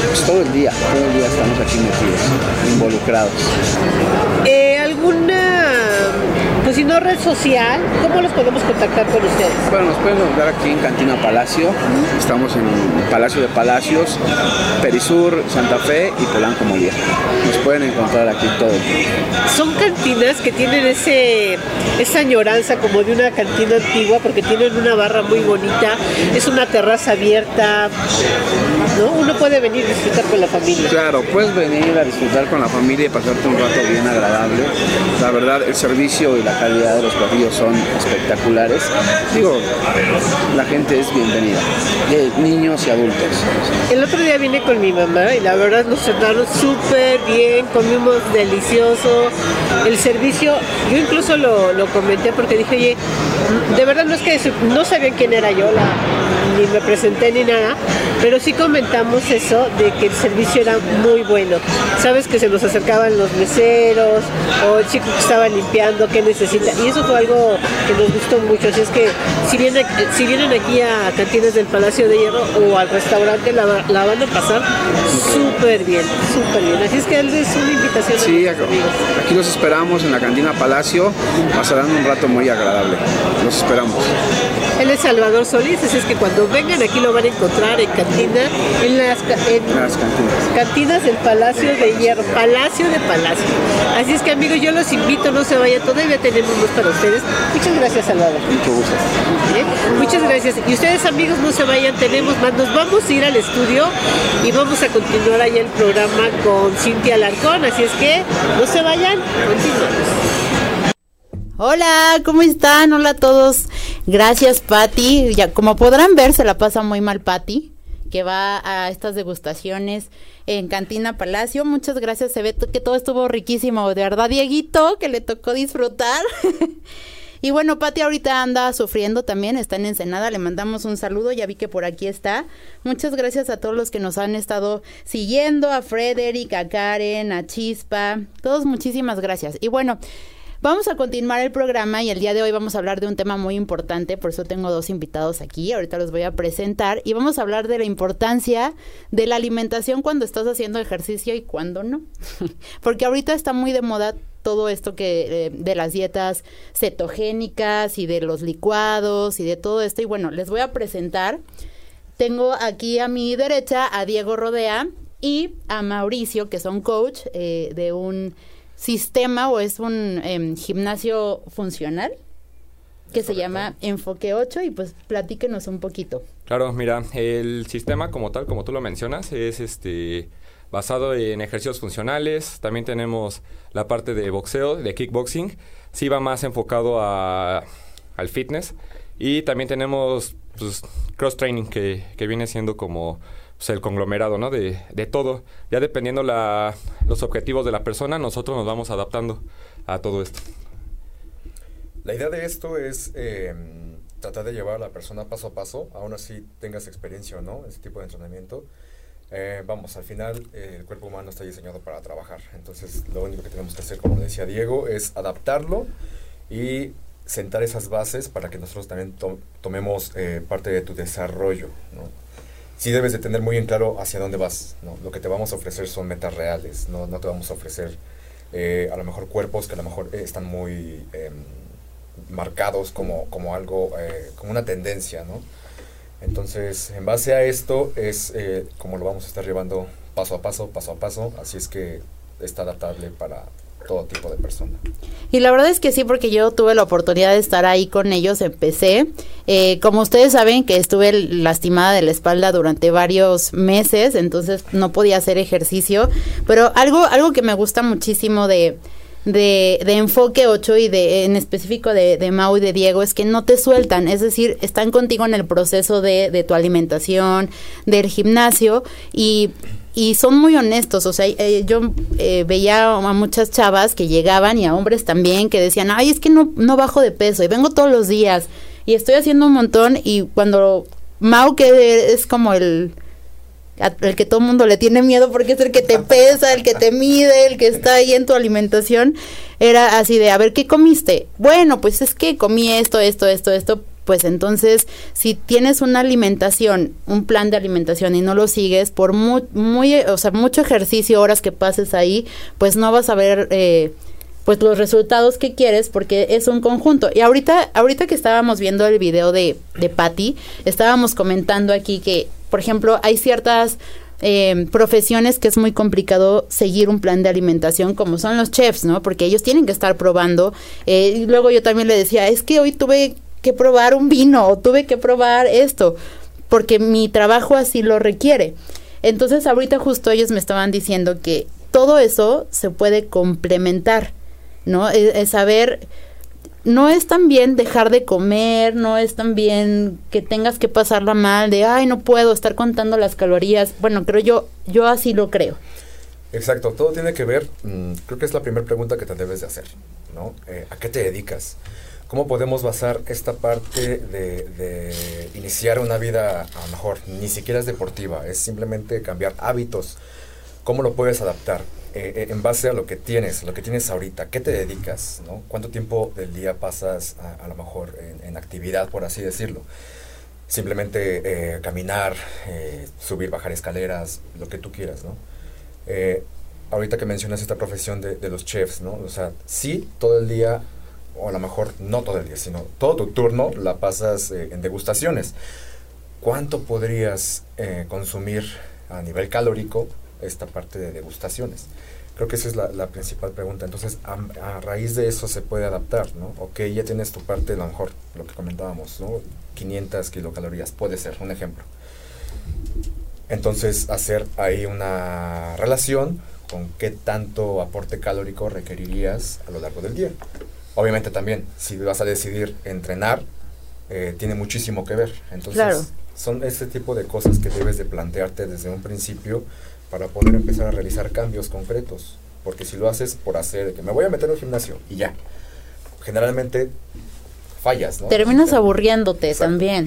pues, todo el día, todo el día estamos aquí metidos, involucrados. Eh, ¿Alguna, pues si no red social, ¿cómo los podemos contactar con ustedes? Bueno, nos pueden encontrar aquí en Cantina Palacio. Estamos en Palacio de Palacios, Perisur, Santa Fe y Polanco Molière. Nos pueden encontrar aquí todo el tiempo. Son cantinas que tienen ese esa añoranza como de una cantina antigua porque tienen una barra muy bonita, es una terraza abierta, ¿no? Uno puede venir a disfrutar con la familia. Claro, puedes venir a disfrutar con la familia y pasarte un rato bien agradable. La verdad, el servicio y la calidad de los platillos son espectaculares. Digo, la gente es bienvenida, niños y adultos. El otro día vine con mi mamá y la verdad nos trataron súper bien, comimos delicioso. El servicio, yo incluso lo, lo comenté porque dije, oye, de verdad no es que no sabían quién era yo, ni me presenté ni nada, pero sí comentamos eso de que el servicio era muy bueno. Sabes que se nos acercaban los meseros o el chico que estaba limpiando, qué necesita. Y eso fue algo que nos gustó mucho. Así es que si vienen, si vienen aquí a Cantinas del Palacio de Hierro o al restaurante, la, la van a pasar súper bien, súper bien. Así es que es una invitación. Sí, aquí los esperamos en la Cantina Palacio. Pasarán un rato muy agradable. Los esperamos. Él es Salvador Solís, así es que cuando vengan aquí lo van a encontrar en cantina, en las, en Las cantinas. cantinas del Palacio de Hierro, Palacio de Palacio. Así es que amigos, yo los invito, no se vayan, todavía tenemos más para ustedes. Muchas gracias, Salvador. Mucho gusto. ¿Eh? Muchas gracias. Y ustedes amigos, no se vayan, tenemos más. Nos vamos a ir al estudio y vamos a continuar allá el programa con Cintia Alarcón. Así es que no se vayan, continuamos. Hola, ¿cómo están? Hola a todos. Gracias, Patti. Ya como podrán ver, se la pasa muy mal Patti, que va a estas degustaciones en Cantina Palacio. Muchas gracias. Se ve que todo estuvo riquísimo, de verdad, Dieguito, que le tocó disfrutar. y bueno, Patti ahorita anda sufriendo también, está en Ensenada, le mandamos un saludo, ya vi que por aquí está. Muchas gracias a todos los que nos han estado siguiendo, a Frederick, a Karen, a Chispa, todos muchísimas gracias. Y bueno, Vamos a continuar el programa y el día de hoy vamos a hablar de un tema muy importante, por eso tengo dos invitados aquí, ahorita los voy a presentar y vamos a hablar de la importancia de la alimentación cuando estás haciendo ejercicio y cuando no. Porque ahorita está muy de moda todo esto que eh, de las dietas cetogénicas y de los licuados y de todo esto y bueno, les voy a presentar. Tengo aquí a mi derecha a Diego Rodea y a Mauricio, que son coach eh, de un sistema o es un em, gimnasio funcional que se llama Enfoque 8 y pues platíquenos un poquito. Claro, mira, el sistema como tal, como tú lo mencionas, es este basado en ejercicios funcionales. También tenemos la parte de boxeo, de kickboxing. Sí va más enfocado a, al fitness. Y también tenemos pues, cross training, que, que viene siendo como pues, el conglomerado, ¿no? De, de todo. Ya dependiendo la, los objetivos de la persona, nosotros nos vamos adaptando a todo esto. La idea de esto es eh, tratar de llevar a la persona paso a paso, aún así tengas experiencia o no, ese tipo de entrenamiento. Eh, vamos, al final eh, el cuerpo humano está diseñado para trabajar, entonces lo único que tenemos que hacer, como decía Diego, es adaptarlo y sentar esas bases para que nosotros también to tomemos eh, parte de tu desarrollo. ¿no? Sí debes de tener muy en claro hacia dónde vas. ¿no? Lo que te vamos a ofrecer son metas reales, no, no te vamos a ofrecer eh, a lo mejor cuerpos que a lo mejor eh, están muy em, marcados como, como algo, eh, como una tendencia, ¿no? Entonces, en base a esto es eh, como lo vamos a estar llevando paso a paso, paso a paso, así es que está adaptable para todo tipo de personas. Y la verdad es que sí, porque yo tuve la oportunidad de estar ahí con ellos, empecé. Eh, como ustedes saben que estuve lastimada de la espalda durante varios meses, entonces no podía hacer ejercicio, pero algo, algo que me gusta muchísimo de, de, de Enfoque 8 y de en específico de, Mau y de Diego es que no te sueltan, es decir, están contigo en el proceso de tu alimentación, del gimnasio y y son muy honestos, o sea, eh, yo eh, veía a muchas chavas que llegaban y a hombres también que decían, ay, es que no, no bajo de peso y vengo todos los días y estoy haciendo un montón y cuando Mau que es como el el que todo el mundo le tiene miedo porque es el que te pesa, el que te mide, el que está ahí en tu alimentación, era así de, a ver, ¿qué comiste? Bueno, pues es que comí esto, esto, esto, esto, pues entonces si tienes una alimentación, un plan de alimentación y no lo sigues por muy, muy o sea, mucho ejercicio, horas que pases ahí, pues no vas a ver eh, pues los resultados que quieres porque es un conjunto. Y ahorita, ahorita que estábamos viendo el video de, de Patty, estábamos comentando aquí que, por ejemplo, hay ciertas eh, profesiones que es muy complicado seguir un plan de alimentación como son los chefs, ¿no? Porque ellos tienen que estar probando. Eh, y luego yo también le decía, es que hoy tuve que probar un vino o tuve que probar esto, porque mi trabajo así lo requiere. Entonces ahorita justo ellos me estaban diciendo que todo eso se puede complementar, ¿no? Es, saber, no es también dejar de comer, no es también que tengas que pasarla mal, de, ay, no puedo estar contando las calorías. Bueno, creo yo, yo así lo creo. Exacto, todo tiene que ver, mm, creo que es la primera pregunta que te debes de hacer, ¿no? Eh, ¿A qué te dedicas? ¿Cómo podemos basar esta parte de, de, iniciar una vida, a lo mejor ni siquiera es deportiva, es simplemente cambiar hábitos? ¿Cómo lo puedes adaptar? Eh, eh, en base a lo que tienes, lo que tienes ahorita, ¿qué te dedicas? ¿no? ¿Cuánto tiempo del día pasas a, lo mejor en, actividad, por así decirlo? Simplemente eh, caminar, subir, bajar escaleras, lo que tú quieras, ¿no? ahorita que mencionas esta profesión de, de, los chefs, ¿no? O sea, sí, todo el día o a lo mejor no todo el día, sino todo tu turno la pasas eh, en degustaciones. ¿Cuánto podrías eh, consumir a nivel calórico esta parte de degustaciones? Creo que esa es la, principal pregunta. Entonces, a, raíz de eso se puede adaptar, ¿no? Ok, ya tienes tu parte, a lo mejor lo que comentábamos, ¿no? 500 kilocalorías, puede ser, un ejemplo. Entonces, hacer ahí una relación con qué tanto aporte calórico requerirías a lo largo del día. Obviamente también, si vas a decidir entrenar, eh, tiene muchísimo que ver. Entonces, son ese tipo de cosas que debes de plantearte desde un principio para poder empezar a realizar cambios concretos. Porque si lo haces por hacer, de que me voy a meter en un gimnasio y ya, generalmente fallas, ¿no? Terminas aburriéndote también.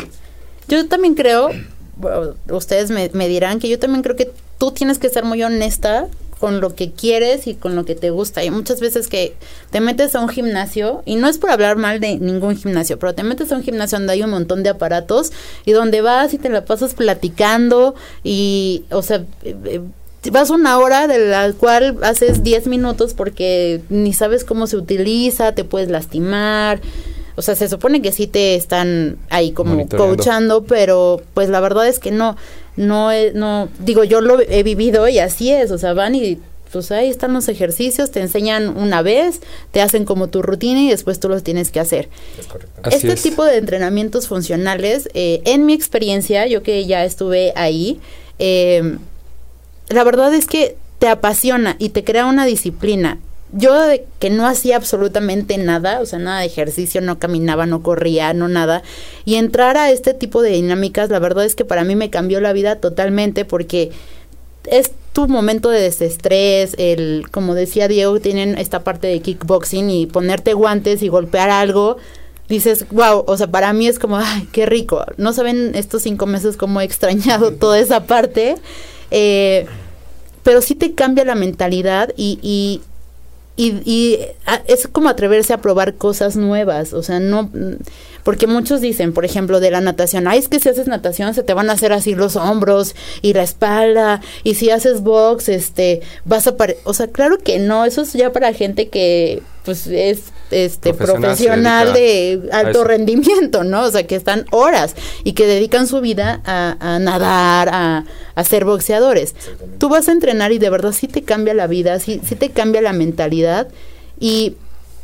Yo también creo, ustedes me, me dirán que yo también creo que tú tienes que ser muy honesta con lo que quieres y con lo que te gusta. Y muchas veces que te metes a un gimnasio, y no es por hablar mal de ningún gimnasio, pero te metes a un gimnasio donde hay un montón de aparatos y donde vas y te la pasas platicando y, o sea, eh, eh, vas una hora de la cual haces 10 minutos porque ni sabes cómo se utiliza, te puedes lastimar. O sea, se supone que sí te están ahí como coachando, pero pues la verdad es que no no, no, digo, yo lo he vivido y así es, o sea, van y pues ahí están los ejercicios, te enseñan una vez, te hacen como tu rutina y después tú los tienes que hacer. este tipo de entrenamientos funcionales, eh, en mi experiencia, yo que ya estuve ahí, eh, la verdad es que te apasiona y te crea una disciplina yo de que no hacía absolutamente nada, o sea, nada de ejercicio, no caminaba, no corría, no nada, y entrar a este tipo de dinámicas, la verdad es que para mí me cambió la vida totalmente porque es tu momento de desestrés, el, como decía Diego, tienen esta parte de kickboxing y ponerte guantes y golpear algo, dices, wow, o sea, para mí es como, ay, qué rico. No saben estos cinco meses cómo he extrañado toda esa parte, eh, pero sí te cambia la mentalidad y, y y, ah, es como atreverse a probar cosas nuevas, o sea, no, porque muchos dicen, por ejemplo, de la natación, ay, es que si haces natación se te van a hacer así los hombros y la espalda, y si haces box, este, vas a, o sea, claro que no, eso es ya para gente que, pues, es este profesional, de alto rendimiento, ¿no? O sea, que están horas y que dedican su vida a, nadar, a, a, ser boxeadores. Tú vas a entrenar y de verdad sí te cambia la vida, sí, sí te cambia la mentalidad y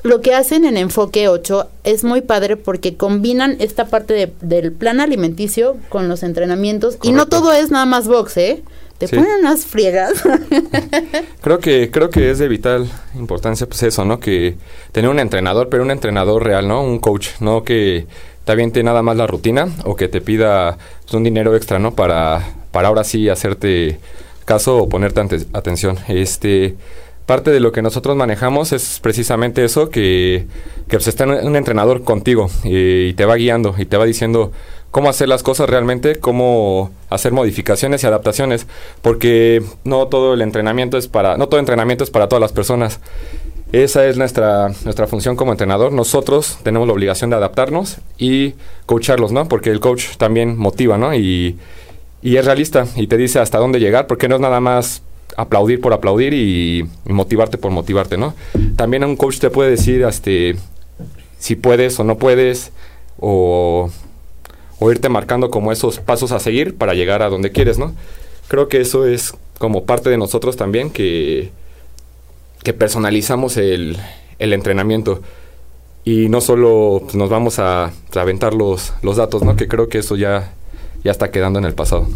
lo que hacen en Enfoque 8 es muy padre porque combinan esta parte del plan alimenticio con los entrenamientos y no todo es nada más box, ¿eh? Te ponen unas friegas. creo que creo que es de vital importancia pues eso, ¿no? Que tener un entrenador, pero un entrenador real, ¿no? Un coach, no que te aviente nada más la rutina o que te pida pues, un dinero extra, ¿no? Para para ahora sí hacerte caso o ponerte atención. Este parte de lo que nosotros manejamos es precisamente eso, que, que pues está un entrenador contigo y, y te va guiando y te va diciendo cómo hacer las cosas realmente, cómo hacer modificaciones y adaptaciones, porque no todo el entrenamiento es para, no todo entrenamiento es para todas las personas. Esa es nuestra, nuestra función como entrenador. Nosotros tenemos la obligación de adaptarnos y coacharlos, ¿no? Porque el coach también motiva, ¿no? Y, y es realista y te dice hasta dónde llegar, porque no es nada más aplaudir por aplaudir y, motivarte por motivarte, ¿no? También un coach te puede decir este, si puedes o no puedes, o, o irte marcando como esos pasos a seguir para llegar a donde quieres, ¿no? Creo que eso es como parte de nosotros también, que, que personalizamos el, el entrenamiento y no solo pues, nos vamos a, a aventar los, los datos, ¿no? Que creo que eso ya, ya está quedando en el pasado.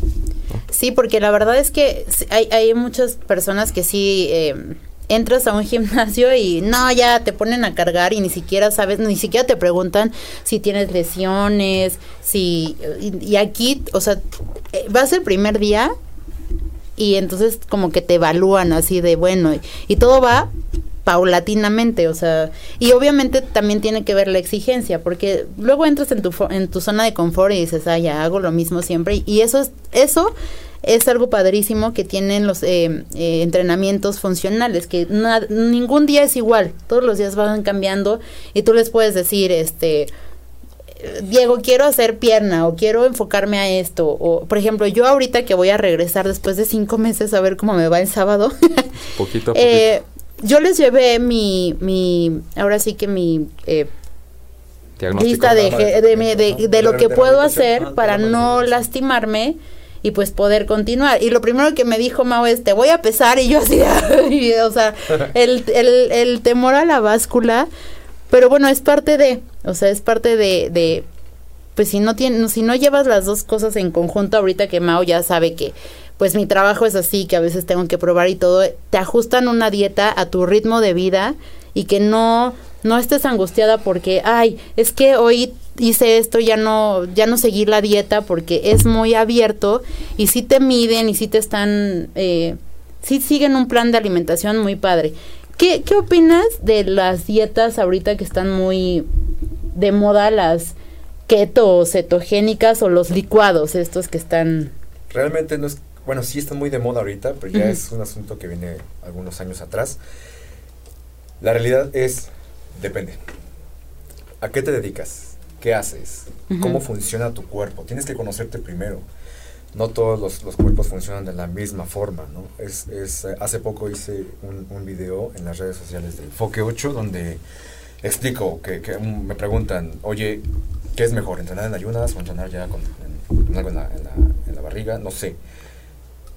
Sí, porque la verdad es que hay, hay muchas personas que sí eh, entras a un gimnasio y no, ya te ponen a cargar y ni siquiera sabes, ni siquiera te preguntan si tienes lesiones, si... Y, y aquí, o sea, eh, vas el primer día y entonces como que te evalúan así de bueno y, y todo va paulatinamente, o sea, y obviamente también tiene que ver la exigencia, porque luego entras en tu en tu zona de confort y dices, ah, ya hago lo mismo siempre, y eso es eso es algo padrísimo que tienen los eh, eh, entrenamientos funcionales, que na- ningún día es igual, todos los días van cambiando y tú les puedes decir, este, Diego, quiero hacer pierna o quiero enfocarme a esto. O, por ejemplo, yo ahorita que voy a regresar después de cinco meses a ver cómo me va el sábado, Poquito a poquito. eh, yo les llevé mi, mi, ahora sí que mi eh, Diagnóstico. lista de, de de, mi- de- lo que puedo hacer Ah, para no lastimarme y pues poder continuar. Y lo primero que me dijo Mao es, te voy a pesar y yo así, y, o sea, el, el, el temor a la báscula, pero bueno, es parte de, o sea, es parte de, de pues si no tiene, si no llevas las dos cosas en conjunto ahorita que Mao ya sabe que pues mi trabajo es así, que a veces tengo que probar y todo, te ajustan una dieta a tu ritmo de vida y que no no estés angustiada porque ay, es que hoy hice esto, ya no ya no seguí la dieta porque es muy abierto y sí te miden y sí te están eh, sí siguen un plan de alimentación muy padre. ¿Qué, ¿Qué opinas de las dietas ahorita que están muy de moda, las keto o cetogénicas o los licuados, estos que están... Realmente no es, bueno, sí están muy de moda ahorita, pero ya es un asunto que viene algunos años atrás. La realidad es, depende. ¿A qué te dedicas? ¿Qué haces? ¿Cómo funciona tu cuerpo? Tienes que conocerte primero. No todos los, los cuerpos funcionan de la misma forma, ¿no? Es, es, hace poco hice un, un video en las redes sociales de Enfoque 8 donde explico que, que me preguntan, oye, ¿qué es mejor? ¿Entrenar en ayunas o entrenar ya con, en- con algo en la, en la- en la barriga? No sé.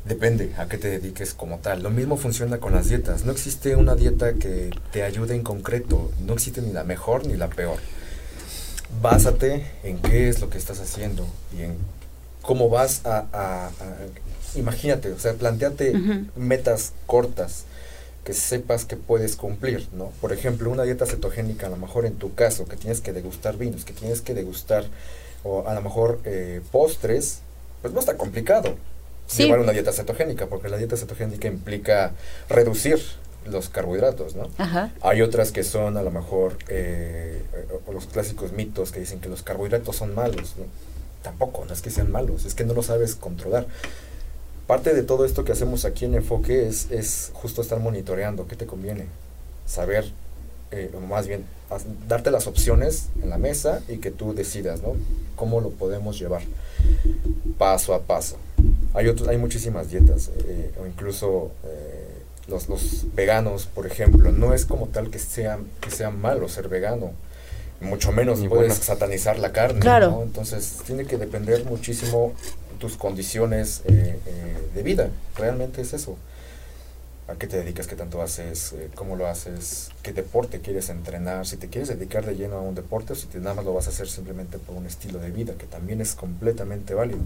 Depende a qué te dediques como tal. Lo mismo funciona con las dietas. No existe una dieta que te ayude en concreto. No existe ni la mejor ni la peor. Básate en qué es lo que estás haciendo y en cómo vas a... a- a- imagínate, o sea, planteate metas cortas que sepas que puedes cumplir, ¿no? Por ejemplo, una dieta cetogénica, a lo mejor en tu caso, que tienes que degustar vinos, que tienes que degustar, o a lo mejor eh, postres, pues no está complicado Sí. llevar una dieta cetogénica, porque la dieta cetogénica implica reducir los carbohidratos, ¿no? Ajá. Hay otras que son a lo mejor eh, los clásicos mitos que dicen que los carbohidratos son malos. ¿no? Tampoco, no es que sean malos, es que no lo sabes controlar. Parte de todo esto que hacemos aquí en Enfoque es, es justo estar monitoreando qué te conviene, saber, eh, o más bien, darte las opciones en la mesa y que tú decidas, ¿no? Cómo lo podemos llevar paso a paso. Hay, otros, hay muchísimas dietas, eh, o incluso los, los veganos, por ejemplo, no es como tal que sea, que sea malo ser vegano, mucho menos Ni puedes bueno. satanizar la carne, Claro. ¿no? Entonces tiene que depender muchísimo tus condiciones eh, eh, de vida, realmente es eso. ¿A qué te dedicas? ¿Qué tanto haces? Eh, ¿Cómo lo haces? ¿Qué deporte quieres entrenar? Si te quieres dedicar de lleno a un deporte o si te, nada más lo vas a hacer simplemente por un estilo de vida, que también es completamente válido.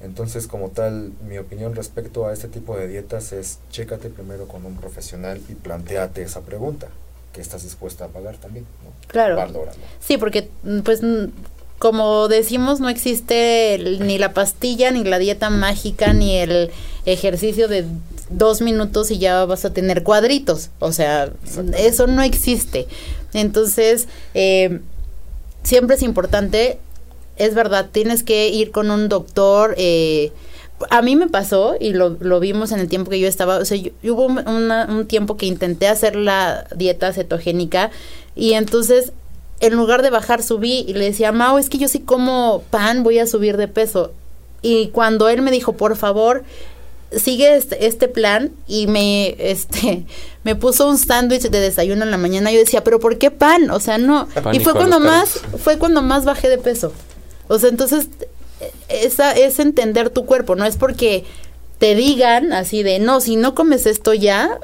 Entonces, como tal, mi opinión respecto a este tipo de dietas es chécate primero con un profesional y planteate esa pregunta, que estás dispuesta a pagar también, ¿no? Claro. Valóralo. Sí, porque mm, pues mm, como decimos, no existe el- ni la pastilla, ni la dieta mágica, ni el ejercicio de dos minutos y ya vas a tener cuadritos. O sea, eso no existe. Entonces, eh, siempre es importante, es verdad, tienes que ir con un doctor. Eh, a mí me pasó y lo, lo vimos en el tiempo que yo estaba, o sea, yo- hubo un, una- un tiempo que intenté hacer la dieta cetogénica y entonces en lugar de bajar subí y le decía, Mao, es que yo sí como pan, voy a subir de peso. Y cuando él me dijo, por favor, sigue este, este plan y me este me puso un sándwich de desayuno en la mañana yo decía pero por qué pan o sea no y fue cuando más fue cuando más bajé de peso o sea entonces esa es entender tu cuerpo no es porque te digan así de no si no comes esto ya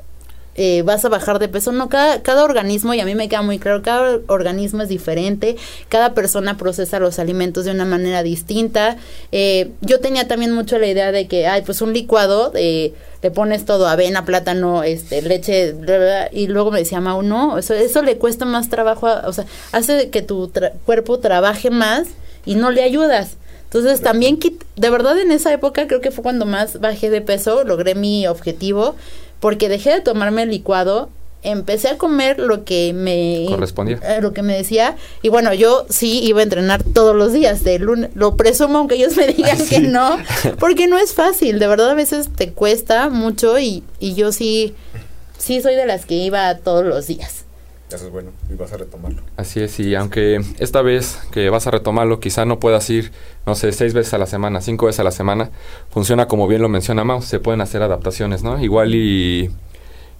eh, vas a bajar de peso. No, cada, cada organismo, y a mí me queda muy claro, cada organismo es diferente, cada persona procesa los alimentos de una manera distinta. Eh, yo tenía también mucho la idea de que, ay, pues un licuado, eh, le pones todo, avena, plátano, este, leche, y luego me decía, Mau, no, eso, eso le cuesta más trabajo, a- o sea, hace que tu tra- cuerpo trabaje más y no le ayudas. Entonces también, de verdad en esa época creo que fue cuando más bajé de peso, logré mi objetivo, porque dejé de tomarme el licuado, empecé a comer lo que me Correspondía. eh, lo que me decía y bueno yo sí iba a entrenar todos los días de lunes lo presumo aunque ellos me digan que no porque no es fácil de verdad a veces te cuesta mucho y, y yo sí sí soy de las que iba todos los días Y vas a retomarlo. Así es, y aunque esta vez que vas a retomarlo, quizá no puedas ir, no sé, seis veces a la semana, cinco veces a la semana, funciona como bien lo menciona Mau, se pueden hacer adaptaciones, ¿no? Igual y,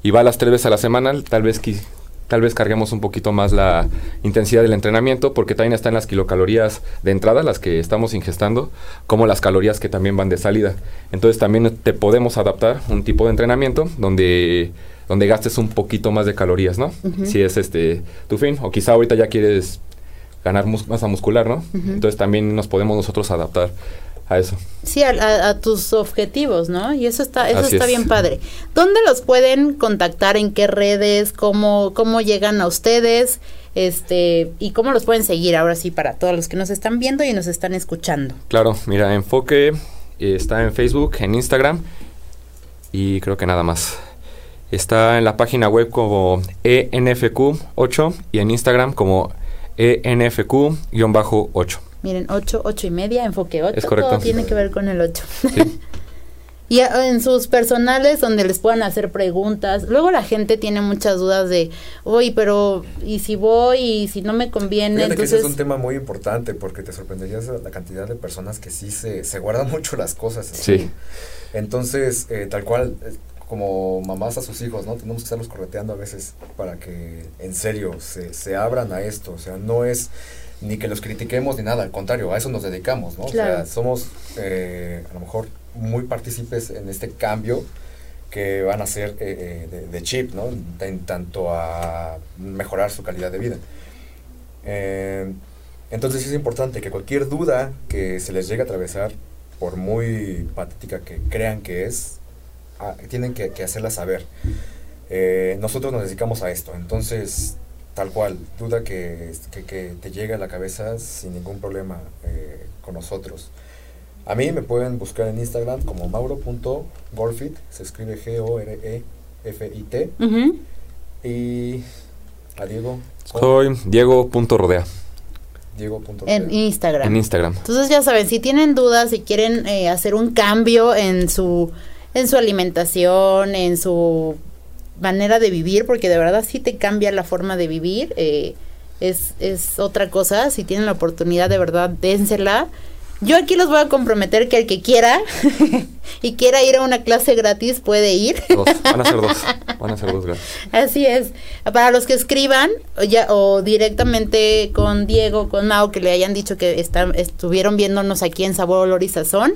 y va las tres veces a la semana, tal vez tal vez carguemos un poquito más la intensidad del entrenamiento, porque también están las kilocalorías de entrada, las que estamos ingestando, como las calorías que también van de salida. Entonces también te podemos adaptar un tipo de entrenamiento donde donde gastes un poquito más de calorías, ¿no? Si es este tu fin, o quizá ahorita ya quieres ganar mus- masa muscular, ¿no? Entonces también nos podemos nosotros adaptar a eso. sí a, a- a tus objetivos no y eso está eso Así está es. bien padre dónde los pueden contactar en qué redes cómo cómo llegan a ustedes este y cómo los pueden seguir ahora sí para todos los que nos están viendo y nos están escuchando Claro, mira, Enfoque eh, está en Facebook, en Instagram y creo que nada más. Está en la página web como E ENFQ8 y en Instagram como E ENFQ-8. Miren, 8, 8 y media, enfoque 8. Es correcto. Todo tiene que ver con el 8. y a- en sus personales donde les puedan hacer preguntas. Luego la gente tiene muchas dudas de, oye, pero ¿y si voy? ¿Y si no me conviene? Fíjate que ese Entonces, es un tema muy importante porque te sorprenderías la cantidad de personas que sí se, se guardan mucho las cosas. Sí. Entonces, eh, tal cual, eh, como mamás a sus hijos, ¿no? Tenemos que estarlos correteando a veces para que en serio se, se abran a esto. O sea, no es ni que los critiquemos ni nada, al contrario, a eso nos dedicamos, ¿no? O sea, somos eh, a lo mejor muy partícipes en este cambio que van a ser eh, eh, de, de chip, ¿no? En tanto a mejorar su calidad de vida. Eh, entonces es importante que cualquier duda que se les llegue a atravesar, por muy patética que crean que es, tienen que, que hacerla saber. Eh, nosotros nos dedicamos a esto, entonces tal cual, duda que, que, que te llegue a la cabeza sin ningún problema eh, con nosotros. A mí me pueden buscar en Instagram como mauro.golfit, se escribe G-O-R-E-F-I-T. Ujú. Y a Diego. Soy Diego.rodea Diego. punto en. Instagram. en Instagram. Entonces ya saben, si tienen dudas, si quieren eh, hacer un cambio en su en su alimentación, en su manera de vivir, porque de verdad sí te cambia la forma de vivir, eh, es, es otra cosa. Si tienen la oportunidad, de verdad, dénsela. Yo aquí los voy a comprometer que el que quiera y quiera ir a una clase gratis puede ir. Dos, van a ser dos. Van a ser dos gratis. Así es. Para los que escriban o, ya, o directamente con Diego, con Mao, que le hayan dicho que están, estuvieron viéndonos aquí en Sabor, Olor y Sazón,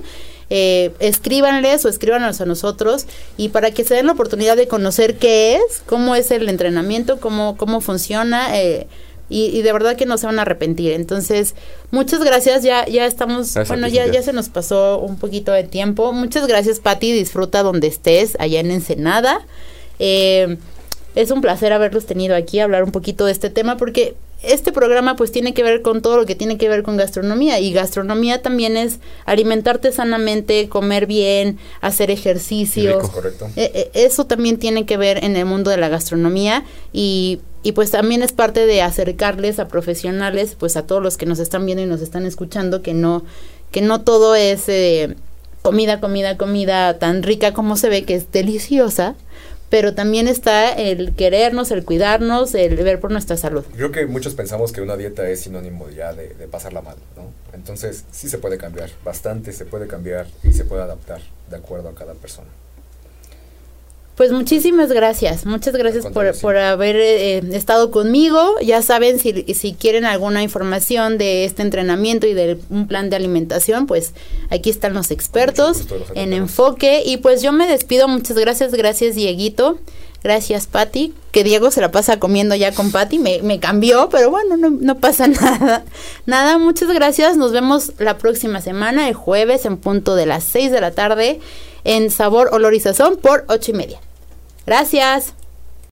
eh, escríbanles o escríbanos a nosotros y para que se den la oportunidad de conocer qué es, cómo es el entrenamiento, cómo, cómo funciona. eh, y, y de verdad que no se van a arrepentir. Entonces, muchas gracias. Ya, ya estamos, Gracias bueno, ya, ya se nos pasó un poquito de tiempo. Muchas gracias, Patti. Disfruta donde estés, allá en Ensenada. Eh, es un placer haberlos tenido aquí, hablar un poquito de este tema, porque este programa pues tiene que ver con todo lo que tiene que ver con gastronomía y gastronomía también es alimentarte sanamente, comer bien, hacer ejercicio. Eh, eh, eso también tiene que ver en el mundo de la gastronomía y, y pues también es parte de acercarles a profesionales, pues a todos los que nos están viendo y nos están escuchando, que no, que no todo es eh, comida, comida, comida tan rica como se ve, que es deliciosa, pero también está el querernos, el cuidarnos, el ver por nuestra salud. Creo que muchos pensamos que una dieta es sinónimo ya de, de pasarla mal, ¿no? Entonces sí se puede cambiar, bastante se puede cambiar y se puede adaptar de acuerdo a cada persona. Pues muchísimas gracias, muchas gracias por, por haber eh, estado conmigo. Ya saben, si, si quieren alguna información de este entrenamiento y de un plan de alimentación, pues aquí están los expertos en enfoque. Y pues yo me despido, muchas gracias, gracias Dieguito. Gracias, Patti. Que Diego se la pasa comiendo ya con Patti. Me, me cambió, pero bueno, no, no, pasa nada. Nada, muchas gracias. Nos vemos la próxima semana, el jueves, en punto de las 6 de la tarde, en Sabor, Olor y Sazón por ocho y media. Gracias.